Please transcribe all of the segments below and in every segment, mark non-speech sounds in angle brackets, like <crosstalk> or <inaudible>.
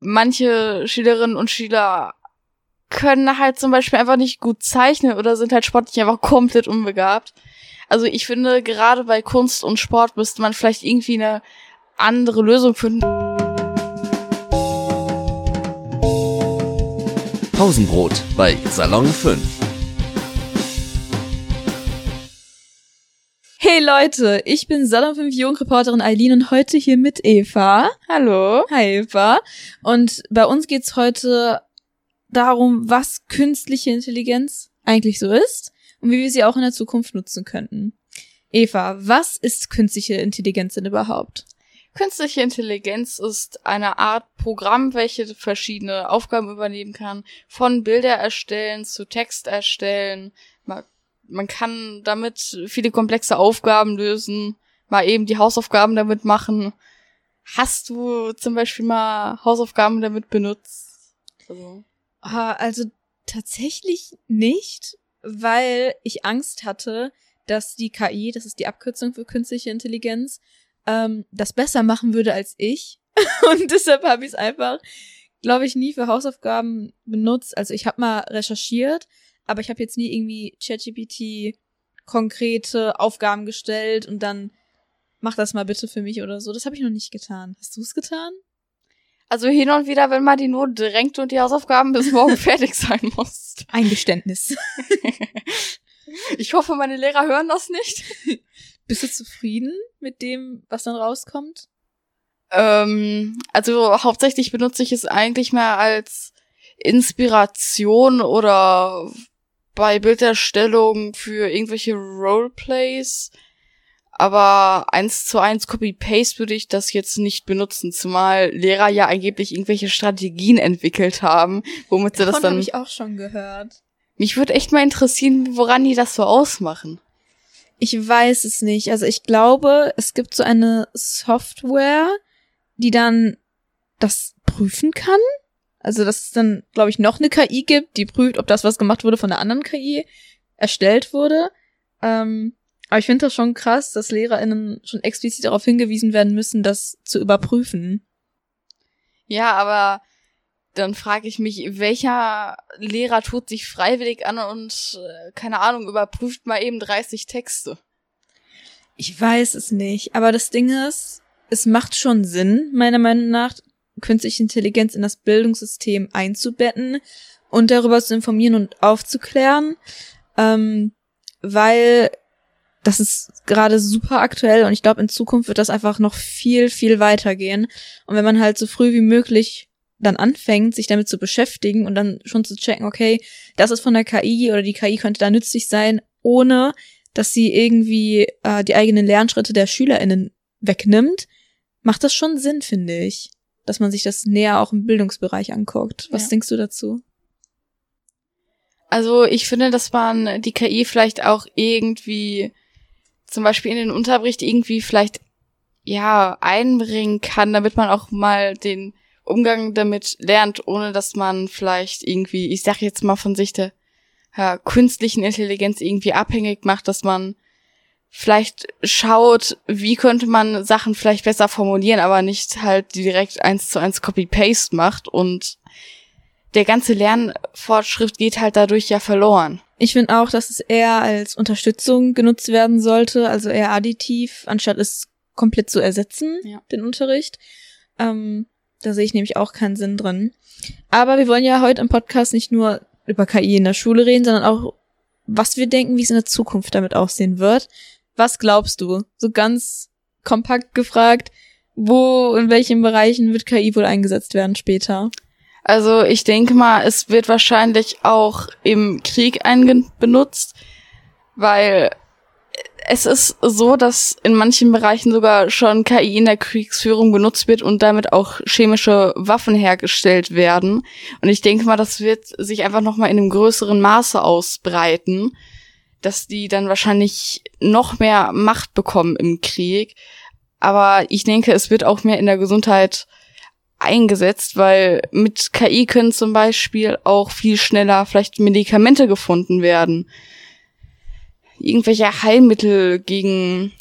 manche Schülerinnen und Schüler können halt zum Beispiel einfach nicht gut zeichnen oder sind halt sportlich einfach komplett unbegabt. Also ich finde, gerade bei Kunst und Sport müsste man vielleicht irgendwie eine andere Lösung finden. Pausenbrot bei Salon 5. Hey Leute, ich bin Salon 5 Jugendreporterin Eileen und heute hier mit Eva. Hallo. Hi Eva. Und bei uns geht's heute darum, was künstliche Intelligenz eigentlich so ist und wie wir sie auch in der Zukunft nutzen könnten. Eva, was ist künstliche Intelligenz denn überhaupt? Künstliche Intelligenz ist eine Art Programm, welche verschiedene Aufgaben übernehmen kann, von Bilder erstellen zu Text erstellen. Man, kann damit viele komplexe Aufgaben lösen, mal eben die Hausaufgaben damit machen. Hast du zum Beispiel mal Hausaufgaben damit benutzt? Also. Ah, also tatsächlich nicht, weil ich Angst hatte, dass die KI, das ist die Abkürzung für künstliche Intelligenz, ähm, das besser machen würde als ich. <laughs> Und deshalb habe ich es einfach, glaube ich, nie für Hausaufgaben benutzt. Also ich habe mal recherchiert, aber ich habe jetzt nie irgendwie ChatGPT konkrete Aufgaben gestellt und dann mach das mal bitte für mich oder so. Das habe ich noch nicht getan. Hast du es getan? Also hin und wieder, wenn man die Not drängt und die Hausaufgaben bis morgen <laughs> fertig sein muss. Ein Geständnis. <laughs> ich hoffe, meine Lehrer hören das nicht. <laughs> Bist du zufrieden mit dem, was dann rauskommt? Ähm, also hauptsächlich benutze ich es eigentlich mehr als Inspiration oder bei Bilderstellung für irgendwelche Roleplays. Aber eins zu eins Copy-Paste würde ich das jetzt nicht benutzen, zumal Lehrer ja angeblich irgendwelche Strategien entwickelt haben, womit sie Davon das dann. habe ich auch schon gehört. Mich würde echt mal interessieren, woran die das so ausmachen. Ich weiß es nicht. Also ich glaube, es gibt so eine Software, die dann das prüfen kann. Also dass es dann, glaube ich, noch eine KI gibt, die prüft, ob das, was gemacht wurde, von einer anderen KI erstellt wurde. Ähm, aber ich finde das schon krass, dass LehrerInnen schon explizit darauf hingewiesen werden müssen, das zu überprüfen. Ja, aber dann frage ich mich, welcher Lehrer tut sich freiwillig an und, äh, keine Ahnung, überprüft mal eben 30 Texte. Ich weiß es nicht, aber das Ding ist, es macht schon Sinn, meiner Meinung nach, künstliche Intelligenz in das Bildungssystem einzubetten und darüber zu informieren und aufzuklären, ähm, weil das ist gerade super aktuell und ich glaube, in Zukunft wird das einfach noch viel, viel weitergehen. Und wenn man halt so früh wie möglich dann anfängt, sich damit zu beschäftigen und dann schon zu checken, okay, das ist von der KI oder die KI könnte da nützlich sein, ohne dass sie irgendwie äh, die eigenen Lernschritte der SchülerInnen wegnimmt, macht das schon Sinn, finde ich, dass man sich das näher auch im Bildungsbereich anguckt. Was ja. denkst du dazu? Also ich finde, dass man die KI vielleicht auch irgendwie zum Beispiel in den Unterricht irgendwie vielleicht ja einbringen kann, damit man auch mal den Umgang damit lernt, ohne dass man vielleicht irgendwie, ich sag jetzt mal von sich der ja, künstlichen Intelligenz irgendwie abhängig macht, dass man vielleicht schaut, wie könnte man Sachen vielleicht besser formulieren, aber nicht halt direkt eins zu eins Copy-Paste macht und der ganze Lernfortschritt geht halt dadurch ja verloren. Ich finde auch, dass es eher als Unterstützung genutzt werden sollte, also eher additiv, anstatt es komplett zu ersetzen, ja. den Unterricht. Ähm, da sehe ich nämlich auch keinen Sinn drin. Aber wir wollen ja heute im Podcast nicht nur über KI in der Schule reden, sondern auch, was wir denken, wie es in der Zukunft damit aussehen wird. Was glaubst du? So ganz kompakt gefragt, wo, in welchen Bereichen wird KI wohl eingesetzt werden später? Also ich denke mal, es wird wahrscheinlich auch im Krieg benutzt, weil es ist so, dass in manchen Bereichen sogar schon KI in der Kriegsführung benutzt wird und damit auch chemische Waffen hergestellt werden. Und ich denke mal, das wird sich einfach noch mal in einem größeren Maße ausbreiten, dass die dann wahrscheinlich noch mehr Macht bekommen im Krieg. Aber ich denke, es wird auch mehr in der Gesundheit eingesetzt, weil mit KI können zum Beispiel auch viel schneller vielleicht Medikamente gefunden werden. Irgendwelche Heilmittel gegen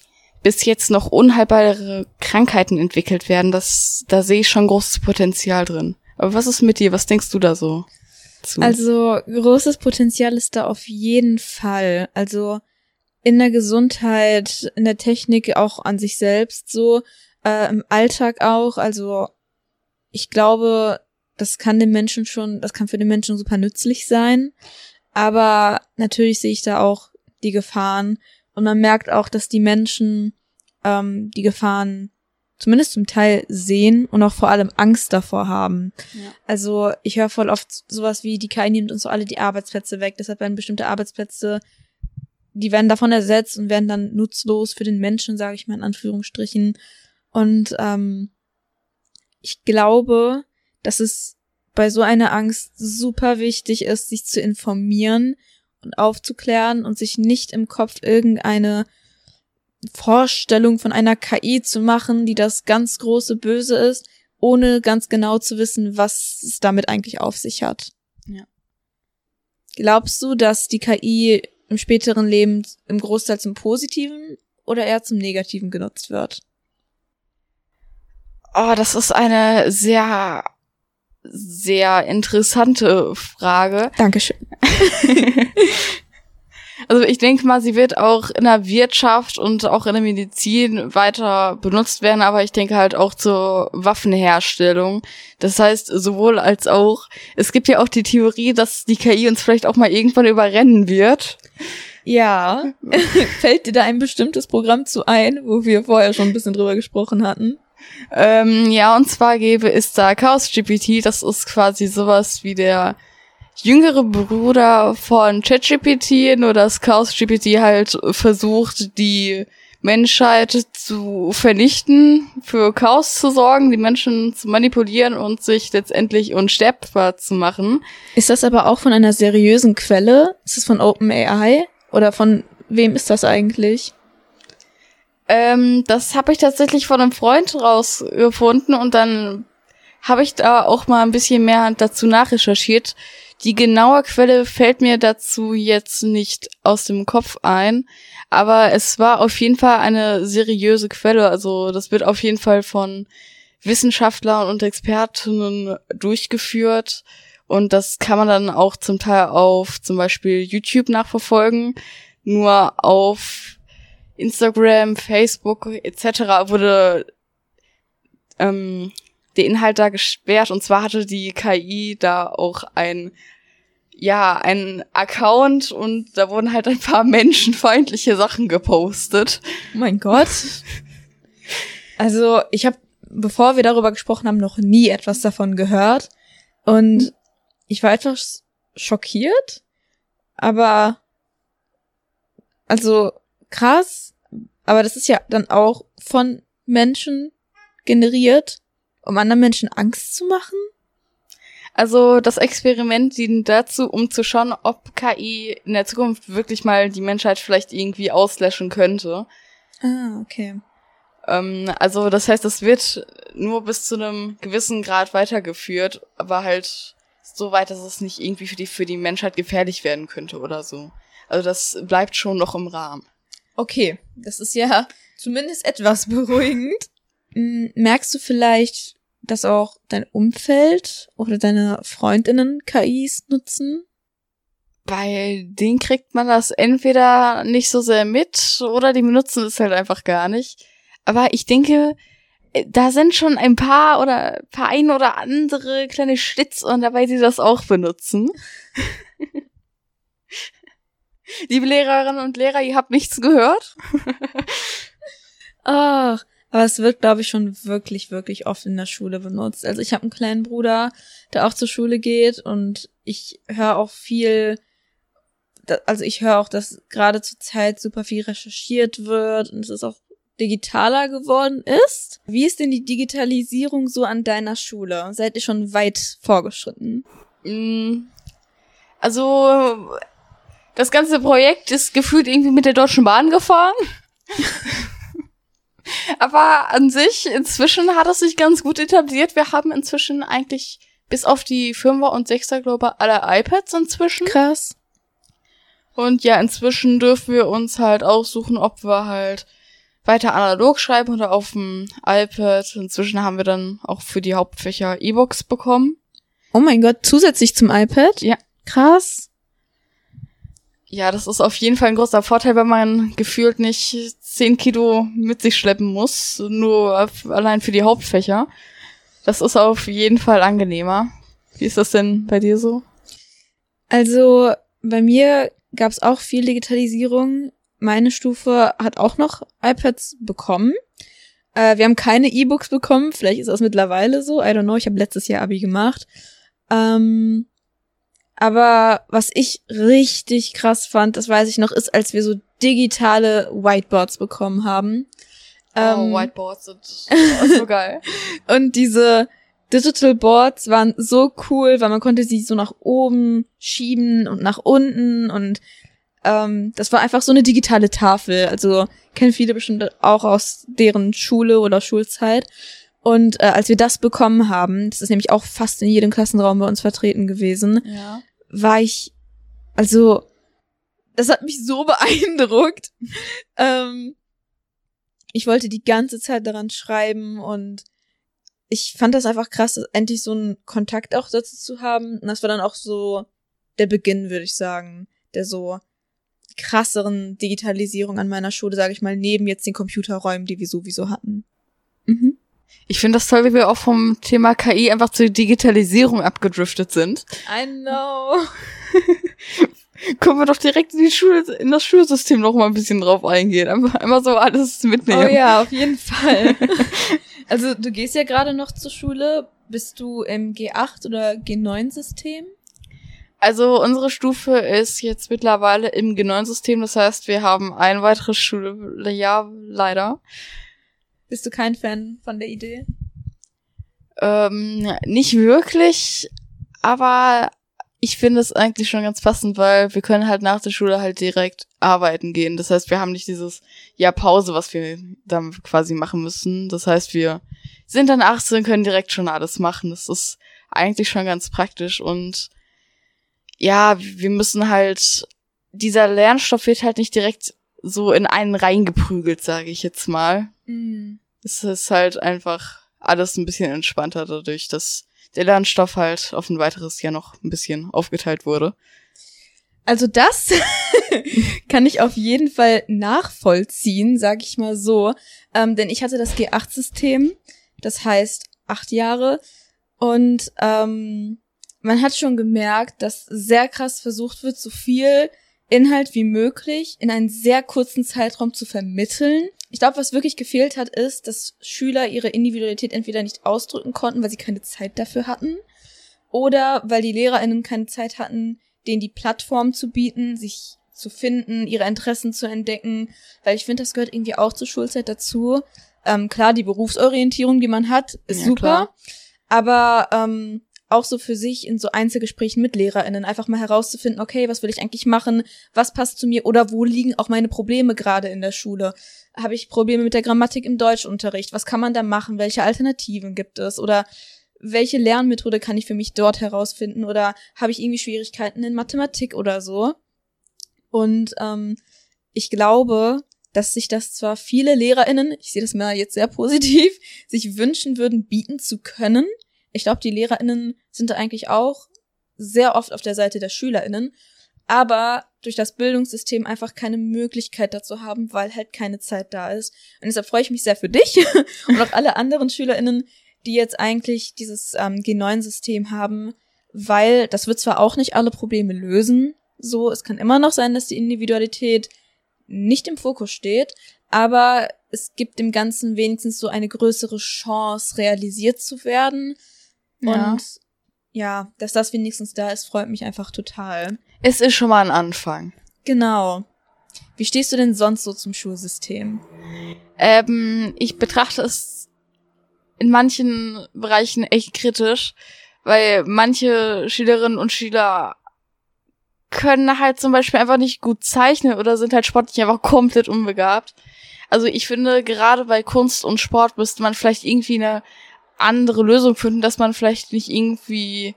bis jetzt noch unheilbare Krankheiten entwickelt werden. Das, da sehe ich schon großes Potenzial drin. Aber was ist mit dir? Was denkst du da so? Zu? Also großes Potenzial ist da auf jeden Fall. Also in der Gesundheit, in der Technik, auch an sich selbst so, äh, im Alltag auch. Also ich glaube, das kann den Menschen schon, das kann für den Menschen super nützlich sein. Aber natürlich sehe ich da auch die Gefahren. Und man merkt auch, dass die Menschen ähm, die Gefahren zumindest zum Teil sehen und auch vor allem Angst davor haben. Ja. Also ich höre voll oft sowas wie, die KI nimmt uns so alle die Arbeitsplätze weg, deshalb werden bestimmte Arbeitsplätze, die werden davon ersetzt und werden dann nutzlos für den Menschen, sage ich mal in Anführungsstrichen. Und ähm, ich glaube, dass es bei so einer Angst super wichtig ist, sich zu informieren und aufzuklären und sich nicht im Kopf irgendeine Vorstellung von einer KI zu machen, die das ganz große Böse ist, ohne ganz genau zu wissen, was es damit eigentlich auf sich hat. Ja. Glaubst du, dass die KI im späteren Leben im Großteil zum Positiven oder eher zum Negativen genutzt wird? Oh, das ist eine sehr, sehr interessante Frage. Dankeschön. <laughs> Also ich denke mal, sie wird auch in der Wirtschaft und auch in der Medizin weiter benutzt werden, aber ich denke halt auch zur Waffenherstellung. Das heißt, sowohl als auch, es gibt ja auch die Theorie, dass die KI uns vielleicht auch mal irgendwann überrennen wird. Ja. <laughs> Fällt dir da ein bestimmtes Programm zu ein, wo wir vorher schon ein bisschen drüber gesprochen hatten? Ähm, ja, und zwar gäbe es da Chaos GPT, das ist quasi sowas wie der jüngere Bruder von ChatGPT, nur dass Chaos GPT halt versucht, die Menschheit zu vernichten, für Chaos zu sorgen, die Menschen zu manipulieren und sich letztendlich unsterbbar zu machen. Ist das aber auch von einer seriösen Quelle? Ist es von OpenAI? Oder von wem ist das eigentlich? Ähm, das habe ich tatsächlich von einem Freund rausgefunden und dann habe ich da auch mal ein bisschen mehr dazu nachrecherchiert. Die genaue Quelle fällt mir dazu jetzt nicht aus dem Kopf ein, aber es war auf jeden Fall eine seriöse Quelle. Also das wird auf jeden Fall von Wissenschaftlern und Expertinnen durchgeführt. Und das kann man dann auch zum Teil auf zum Beispiel YouTube nachverfolgen. Nur auf Instagram, Facebook etc. wurde ähm, der Inhalt da gesperrt und zwar hatte die KI da auch ein ja, ein Account und da wurden halt ein paar <laughs> menschenfeindliche Sachen gepostet. Oh mein Gott. Also, ich habe, bevor wir darüber gesprochen haben, noch nie etwas davon gehört. Und ich war etwas schockiert, aber also krass, aber das ist ja dann auch von Menschen generiert um anderen Menschen Angst zu machen? Also das Experiment dient dazu, um zu schauen, ob KI in der Zukunft wirklich mal die Menschheit vielleicht irgendwie auslöschen könnte. Ah, okay. Ähm, also das heißt, es wird nur bis zu einem gewissen Grad weitergeführt, aber halt so weit, dass es nicht irgendwie für die, für die Menschheit gefährlich werden könnte oder so. Also das bleibt schon noch im Rahmen. Okay, das ist ja zumindest etwas <laughs> beruhigend. Merkst du vielleicht dass auch dein Umfeld oder deine Freundinnen KIs nutzen? Bei denen kriegt man das entweder nicht so sehr mit oder die benutzen es halt einfach gar nicht. Aber ich denke, äh, da sind schon ein paar oder paar ein oder andere kleine Schlitzohren dabei, die das auch benutzen. <laughs> Liebe Lehrerinnen und Lehrer, ihr habt nichts gehört. <laughs> Ach, aber es wird, glaube ich, schon wirklich, wirklich oft in der Schule benutzt. Also ich habe einen kleinen Bruder, der auch zur Schule geht und ich höre auch viel, also ich höre auch, dass gerade zur Zeit super viel recherchiert wird und es ist auch digitaler geworden ist. Wie ist denn die Digitalisierung so an deiner Schule? Seid ihr schon weit vorgeschritten? Mm, also, das ganze Projekt ist gefühlt irgendwie mit der Deutschen Bahn gefahren. <laughs> Aber an sich, inzwischen hat es sich ganz gut etabliert. Wir haben inzwischen eigentlich bis auf die Fünfer und Sechser, glaube ich, alle iPads inzwischen. Krass. Und ja, inzwischen dürfen wir uns halt aussuchen, ob wir halt weiter analog schreiben oder auf dem iPad. Inzwischen haben wir dann auch für die Hauptfächer E-Books bekommen. Oh mein Gott, zusätzlich zum iPad? Ja. Krass. Ja, das ist auf jeden Fall ein großer Vorteil, wenn man gefühlt nicht zehn Kilo mit sich schleppen muss, nur allein für die Hauptfächer. Das ist auf jeden Fall angenehmer. Wie ist das denn bei dir so? Also bei mir gab es auch viel Digitalisierung. Meine Stufe hat auch noch iPads bekommen. Äh, wir haben keine E-Books bekommen. Vielleicht ist das mittlerweile so. I don't know. Ich habe letztes Jahr Abi gemacht. Ähm, aber was ich richtig krass fand, das weiß ich noch, ist, als wir so digitale Whiteboards bekommen haben. oh, Ähm, Whiteboards sind <laughs> so geil. und diese Digital Boards waren so cool, weil man konnte sie so nach oben schieben und nach unten und ähm, das war einfach so eine digitale Tafel. Also kennen viele bestimmt auch aus deren Schule oder Schulzeit. Und äh, als wir das bekommen haben, das ist nämlich auch fast in jedem Klassenraum bei uns vertreten gewesen, Ja. war ich, also, das hat mich so <laughs> beeindruckt. ähm, ich wollte die ganze Zeit daran schreiben und ich fand das einfach krass, endlich so einen Kontakt auch dazu zu haben. Und das war dann auch so der Beginn, würde ich sagen, der so krasseren Digitalisierung an meiner Schule, sage ich mal, neben jetzt den Computerräumen, die wir sowieso hatten. Mhm. Ich finde das toll, wie wir auch vom Thema KI einfach zur Digitalisierung abgedriftet sind. I know. <laughs> Können wir doch direkt in die Schule, in das Schulsystem noch mal ein bisschen drauf eingehen. Einfach, einmal so alles mitnehmen. Oh ja, auf jeden <laughs> Fall. also du gehst ja gerade noch zur Schule. Bist du im G8 oder G9-System? Also unsere Stufe ist jetzt mittlerweile im G9-System. Das heißt, wir haben ein weiteres Schuljahr leider. Bist du kein Fan von der Idee? Ähm, nicht wirklich, aber ich finde es eigentlich schon ganz passend, weil wir können halt nach der Schule halt direkt arbeiten gehen. Das heißt, wir haben nicht dieses Jahr Pause, was wir dann quasi machen müssen. Das heißt, wir sind dann 18, können direkt schon alles machen. Das ist eigentlich schon ganz praktisch und ja, wir müssen halt, dieser Lernstoff wird halt nicht direkt so in einen reingeprügelt, sage ich jetzt mal. Mm. Es ist halt einfach alles ein bisschen entspannter dadurch, dass der Lernstoff halt auf ein weiteres Jahr noch ein bisschen aufgeteilt wurde. Also das <laughs> kann ich auf jeden Fall nachvollziehen, sag ich mal so. Ähm, denn ich hatte das G8-System, das heißt acht Jahre. Und ähm, man hat schon gemerkt, dass sehr krass versucht wird, so viel Inhalt wie möglich in einen sehr kurzen Zeitraum zu vermitteln. Ich glaube, was wirklich gefehlt hat, ist, dass Schüler ihre Individualität entweder nicht ausdrücken konnten, weil sie keine Zeit dafür hatten, oder weil die LehrerInnen keine Zeit hatten, denen die Plattform zu bieten, sich zu finden, ihre Interessen zu entdecken, weil ich finde, das gehört irgendwie auch zur Schulzeit dazu. Ähm, klar, die Berufsorientierung, die man hat, ist Ja, super, klar. aber ähm, auch so für sich in so Einzelgesprächen mit LehrerInnen einfach mal herauszufinden, okay, was will ich eigentlich machen, was passt zu mir oder wo liegen auch meine Probleme gerade in der Schule? Habe ich Probleme mit der Grammatik im Deutschunterricht? Was kann man da machen? Welche Alternativen gibt es? Oder welche Lernmethode kann ich für mich dort herausfinden? Oder habe ich irgendwie Schwierigkeiten in Mathematik oder so? Und ähm, ich glaube, dass sich das zwar viele LehrerInnen, ich sehe das mal jetzt sehr positiv, <laughs> sich wünschen würden, bieten zu können. Ich glaube, die LehrerInnen sind da eigentlich auch sehr oft auf der Seite der SchülerInnen, aber durch das Bildungssystem einfach keine Möglichkeit dazu haben, weil halt keine Zeit da ist. Und deshalb freue ich mich sehr für dich <laughs> und auch alle anderen SchülerInnen, die jetzt eigentlich dieses ähm, G9-System haben, weil das wird zwar auch nicht alle Probleme lösen, so, es kann immer noch sein, dass die Individualität nicht im Fokus steht, aber es gibt dem Ganzen wenigstens so eine größere Chance, realisiert zu werden. Ja. Und ja, dass das wenigstens da ist, freut mich einfach total. Es ist schon mal ein Anfang. Genau. Wie stehst du denn sonst so zum Schulsystem? Ähm, ich betrachte es in manchen Bereichen echt kritisch, weil manche Schülerinnen und Schüler können halt zum Beispiel einfach nicht gut zeichnen oder sind halt sportlich einfach <laughs> komplett unbegabt. Also ich finde, gerade bei Kunst und Sport müsste man vielleicht irgendwie eine andere Lösung finden, dass man vielleicht nicht irgendwie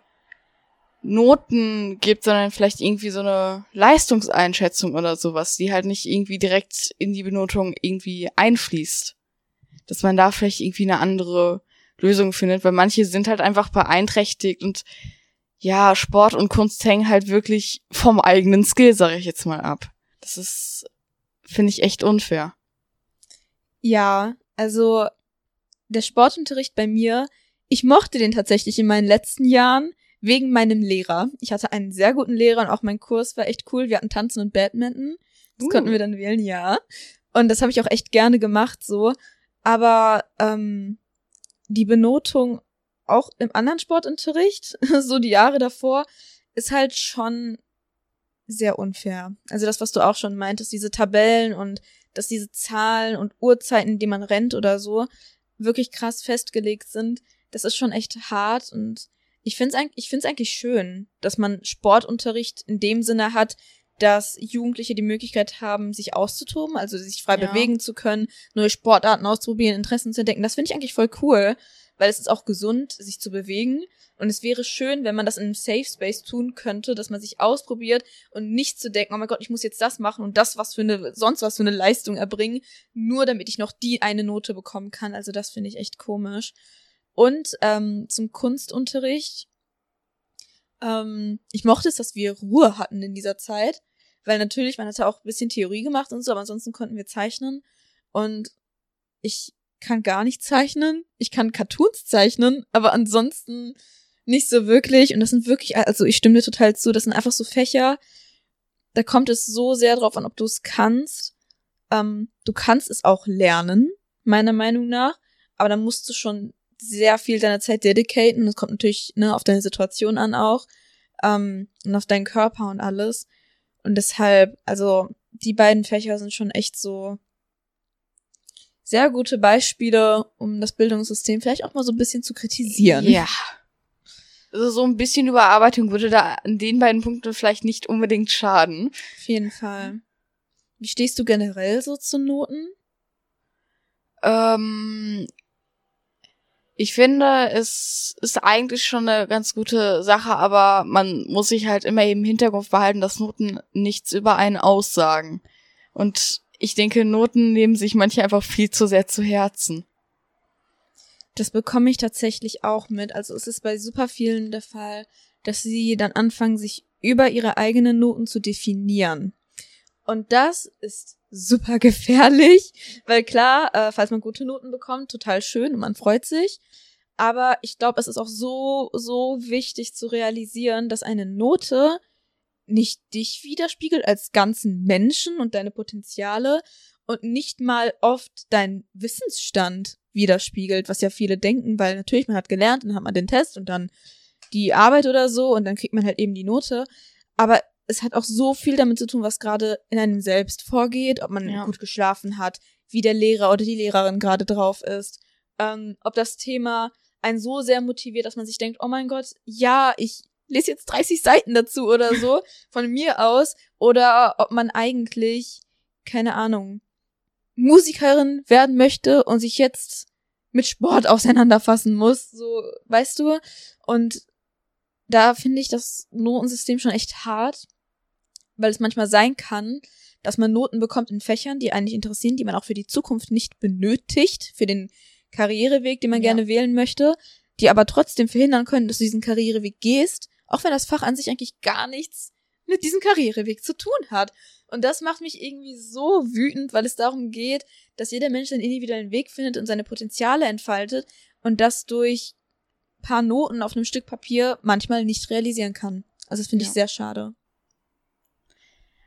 Noten gibt, sondern vielleicht irgendwie so eine Leistungseinschätzung oder sowas, die halt nicht irgendwie direkt in die Benotung irgendwie einfließt. Dass man da vielleicht irgendwie eine andere Lösung findet, weil manche sind halt einfach beeinträchtigt und ja, Sport und Kunst hängen halt wirklich vom eigenen Skill, sage ich jetzt mal ab. Das ist, finde ich, echt unfair. Ja, also der Sportunterricht bei mir, ich mochte den tatsächlich in meinen letzten Jahren wegen meinem Lehrer. Ich hatte einen sehr guten Lehrer und auch mein Kurs war echt cool. Wir hatten Tanzen und Badminton. Das uh. konnten wir dann wählen, ja. Und das habe ich auch echt gerne gemacht so. Aber ähm, die Benotung auch im anderen Sportunterricht, <laughs> so die Jahre davor, ist halt schon sehr unfair. Also das, was du auch schon meintest, diese Tabellen und dass diese Zahlen und Uhrzeiten, die man rennt oder so, wirklich krass festgelegt sind, das ist schon echt hart und ich finde es eigentlich, ich find's eigentlich schön, dass man Sportunterricht in dem Sinne hat, dass Jugendliche die Möglichkeit haben, sich auszutoben, also sich frei ja. bewegen zu können, neue Sportarten auszuprobieren, Interessen zu entdecken. Das finde ich eigentlich voll cool, weil es ist auch gesund, sich zu bewegen. Und es wäre schön, wenn man das in einem Safe Space tun könnte, dass man sich ausprobiert und nicht zu denken, oh mein Gott, ich muss jetzt das machen und das was für eine, sonst was für eine Leistung erbringen, nur damit ich noch die eine Note bekommen kann. Also das finde ich echt komisch. Und ähm, zum Kunstunterricht. Ähm, ich mochte es, dass wir Ruhe hatten in dieser Zeit, weil natürlich, man hatte auch ein bisschen Theorie gemacht und so, aber ansonsten konnten wir zeichnen. Und ich kann gar nicht zeichnen. Ich kann Cartoons zeichnen, aber ansonsten nicht so wirklich. Und das sind wirklich, also ich stimme dir total zu, das sind einfach so Fächer, da kommt es so sehr drauf an, ob du es kannst. Ähm, du kannst es auch lernen, meiner Meinung nach, aber dann musst du schon sehr viel deiner Zeit dedicaten. Das kommt natürlich ne, auf deine Situation an auch ähm, und auf deinen Körper und alles. Und deshalb, also die beiden Fächer sind schon echt so sehr gute Beispiele, um das Bildungssystem vielleicht auch mal so ein bisschen zu kritisieren. Ja. Also so ein bisschen Überarbeitung würde da an den beiden Punkten vielleicht nicht unbedingt schaden. Auf jeden Fall. Wie stehst du generell so zu Noten? Ähm, ich finde, es ist eigentlich schon eine ganz gute Sache, aber man muss sich halt immer im Hinterkopf behalten, dass Noten nichts über einen aussagen. Und ich denke, Noten nehmen sich manche einfach viel zu sehr zu Herzen. Das bekomme ich tatsächlich auch mit. Also es ist bei super vielen der Fall, dass sie dann anfangen, sich über ihre eigenen Noten zu definieren. Und das ist super <laughs> gefährlich, weil klar, äh, falls man gute Noten bekommt, total schön und man freut sich. Aber ich glaube, es ist auch so, so wichtig zu realisieren, dass eine Note nicht dich widerspiegelt als ganzen Menschen und deine Potenziale und nicht mal oft deinen Wissensstand widerspiegelt, was ja viele denken, weil natürlich man hat gelernt, dann hat man den Test und dann die Arbeit oder so und dann kriegt man halt eben die Note. Aber es hat auch so viel damit zu tun, was gerade in einem selbst vorgeht, ob man ja. gut geschlafen hat, wie der Lehrer oder die Lehrerin gerade drauf ist, ähm, ob das Thema einen so sehr motiviert, dass man sich denkt, oh mein Gott, ja, ich lese jetzt 30 Seiten dazu oder so <laughs> von mir aus. Oder ob man eigentlich keine Ahnung Musikerin werden möchte und sich jetzt mit Sport <laughs> auseinanderfassen muss, so weißt du? Und da finde ich das Notensystem schon echt hart, weil es manchmal sein kann, dass man Noten bekommt in Fächern, die einen nicht interessieren, die man auch für die Zukunft nicht benötigt, für den Karriereweg, den man ja. gerne wählen möchte, die aber trotzdem verhindern können, dass du diesen Karriereweg gehst auch wenn das Fach an sich eigentlich gar nichts mit diesem Karriereweg zu tun hat. Und das macht mich irgendwie so wütend, weil es darum geht, dass jeder Mensch seinen individuellen Weg findet und seine Potenziale entfaltet und das durch paar Noten auf einem Stück Papier manchmal nicht realisieren kann. Also das finde ich sehr schade.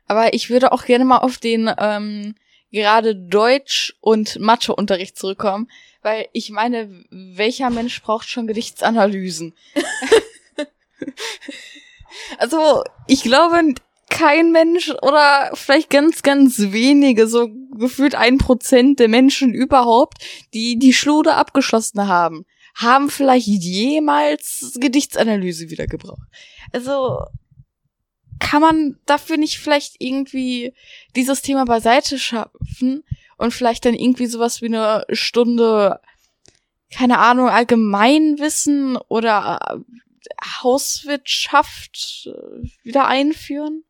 Aber ich würde auch gerne mal auf den ähm, gerade Deutsch- und Matheunterricht zurückkommen, weil ich meine, welcher Mensch braucht schon Gedichtsanalysen? <laughs> also, ich glaube, kein Mensch oder vielleicht ganz, ganz wenige, so gefühlt ein Prozent der Menschen überhaupt, die die Schlude abgeschlossen haben, haben vielleicht jemals Gedichtsanalyse wieder gebraucht. Also, kann man dafür nicht vielleicht irgendwie dieses Thema beiseite schaffen und vielleicht dann irgendwie sowas wie eine Stunde, keine Ahnung, Allgemeinwissen oder Hauswirtschaft äh, wieder einführen?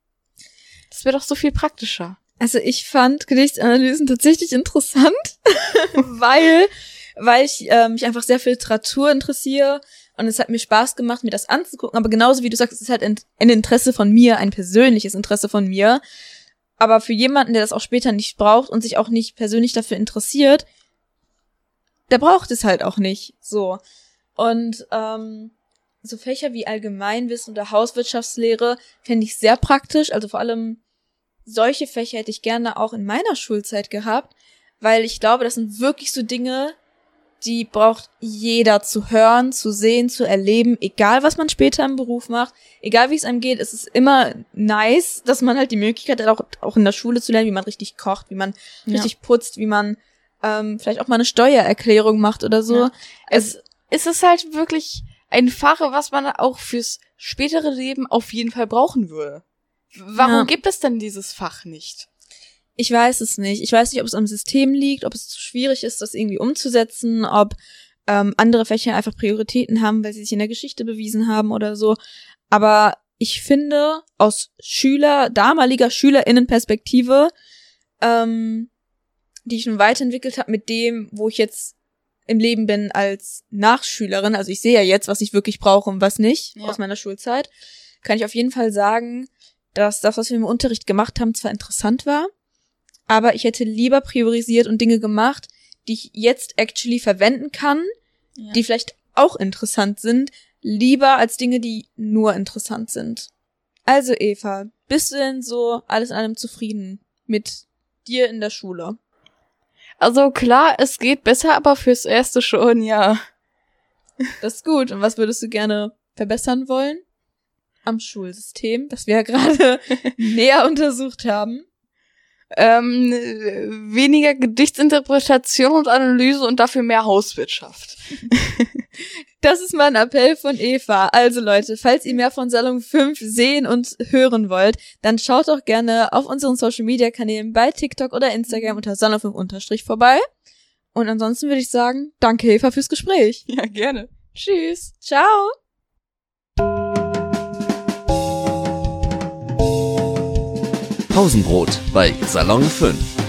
Das wäre doch so viel praktischer. Also ich fand Gedichtsanalysen tatsächlich interessant, <laughs> weil weil ich äh, mich einfach sehr für Literatur interessiere und es hat mir Spaß gemacht, mir das anzugucken, aber genauso wie du sagst, es ist halt ein Interesse von mir, ein persönliches Interesse von mir. Aber für jemanden, der das auch später nicht braucht und sich auch nicht persönlich dafür interessiert, der braucht es halt auch nicht. So. Und ähm, so Fächer wie Allgemeinwissen oder Hauswirtschaftslehre fände ich sehr praktisch. Also vor allem solche Fächer hätte ich gerne auch in meiner Schulzeit gehabt, weil ich glaube, das sind wirklich so Dinge, die braucht jeder zu hören, zu sehen, zu erleben, egal was man später im Beruf macht, egal wie es einem geht, es ist immer nice, dass man halt die Möglichkeit hat, auch, auch in der Schule zu lernen, wie man richtig kocht, wie man ja. richtig putzt, wie man ähm, vielleicht auch mal eine Steuererklärung macht oder so. Ja. Es, es ist halt wirklich ein Fach, was man auch fürs spätere Leben auf jeden Fall brauchen würde. Warum ja. gibt es denn dieses Fach nicht? Ich weiß es nicht. Ich weiß nicht, ob es am System liegt, ob es zu schwierig ist, das irgendwie umzusetzen, ob ähm, andere Fächer einfach Prioritäten haben, weil sie sich in der Geschichte bewiesen haben oder so. Aber ich finde, aus Schüler, damaliger SchülerInnenperspektive, ähm, die ich schon weiterentwickelt habe mit dem, wo ich jetzt im Leben bin als Nachschülerin, also ich sehe ja jetzt, was ich wirklich brauche und was nicht ja. aus meiner Schulzeit, kann ich auf jeden Fall sagen, dass das, was wir im Unterricht gemacht haben, zwar interessant war, aber ich hätte lieber priorisiert und Dinge gemacht, die ich jetzt actually verwenden kann, ja. die vielleicht auch interessant sind, lieber als Dinge, die nur interessant sind. Also Eva, bist du denn so alles in allem zufrieden mit dir in der Schule? Also klar, es geht besser, aber fürs erste schon, ja. Das ist gut. Und was würdest du gerne verbessern wollen? Am Schulsystem, das wir ja gerade <laughs> näher untersucht haben ähm, weniger Gedichtsinterpretation und Analyse und dafür mehr Hauswirtschaft. <laughs> Das ist mein Appell von Eva. Also Leute, falls ihr mehr von Salon 5 sehen und hören wollt, dann schaut doch gerne auf unseren Social Media Kanälen bei TikTok oder Instagram unter Salon 5 unterstrich vorbei. Und ansonsten würde ich sagen, danke Eva fürs Gespräch. Ja, gerne. Tschüss. Ciao. Pausenbrot bei Salon 5.